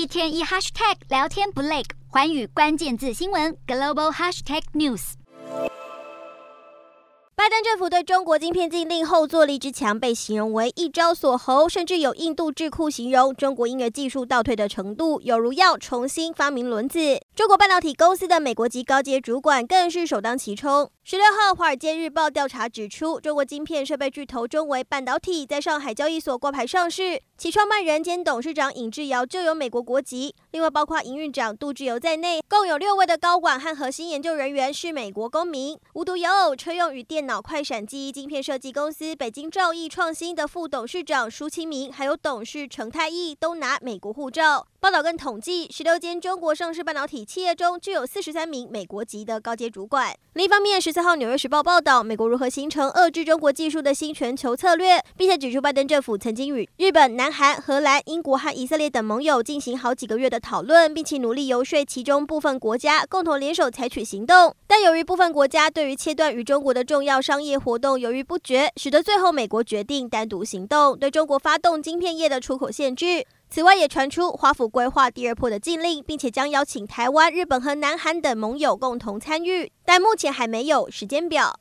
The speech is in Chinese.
一天一 hashtag 聊天不累，寰宇关键字新闻 global hashtag news。拜登政府对中国晶片禁令后坐力之强，被形容为一招锁喉，甚至有印度智库形容中国因为技术倒退的程度，有如要重新发明轮子。中国半导体公司的美国籍高阶主管更是首当其冲。十六号，《华尔街日报》调查指出，中国晶片设备巨头中微半导体在上海交易所挂牌上市，其创办人兼董事长尹志尧就有美国国籍，另外包括营运长杜志友在内，共有六位的高管和核心研究人员是美国公民。无独有偶，车用与电脑快闪记忆晶片设计公司北京兆易创新的副董事长舒清明，还有董事程太义都拿美国护照。报道更统计，十六间中国上市半导体企业中，就有四十三名美国籍的高阶主管。另一方面，十四号《纽约时报》报道，美国如何形成遏制中国技术的新全球策略，并且指出，拜登政府曾经与日本、南韩、荷兰、英国和以色列等盟友进行好几个月的讨论，并且努力游说其中部分国家共同联手采取行动。但由于部分国家对于切断与中国的重要商业活动犹豫不决，使得最后美国决定单独行动，对中国发动晶片业的出口限制。此外，也传出华府规划第二波的禁令，并且将邀请台湾、日本和南韩等盟友共同参与，但目前还没有时间表。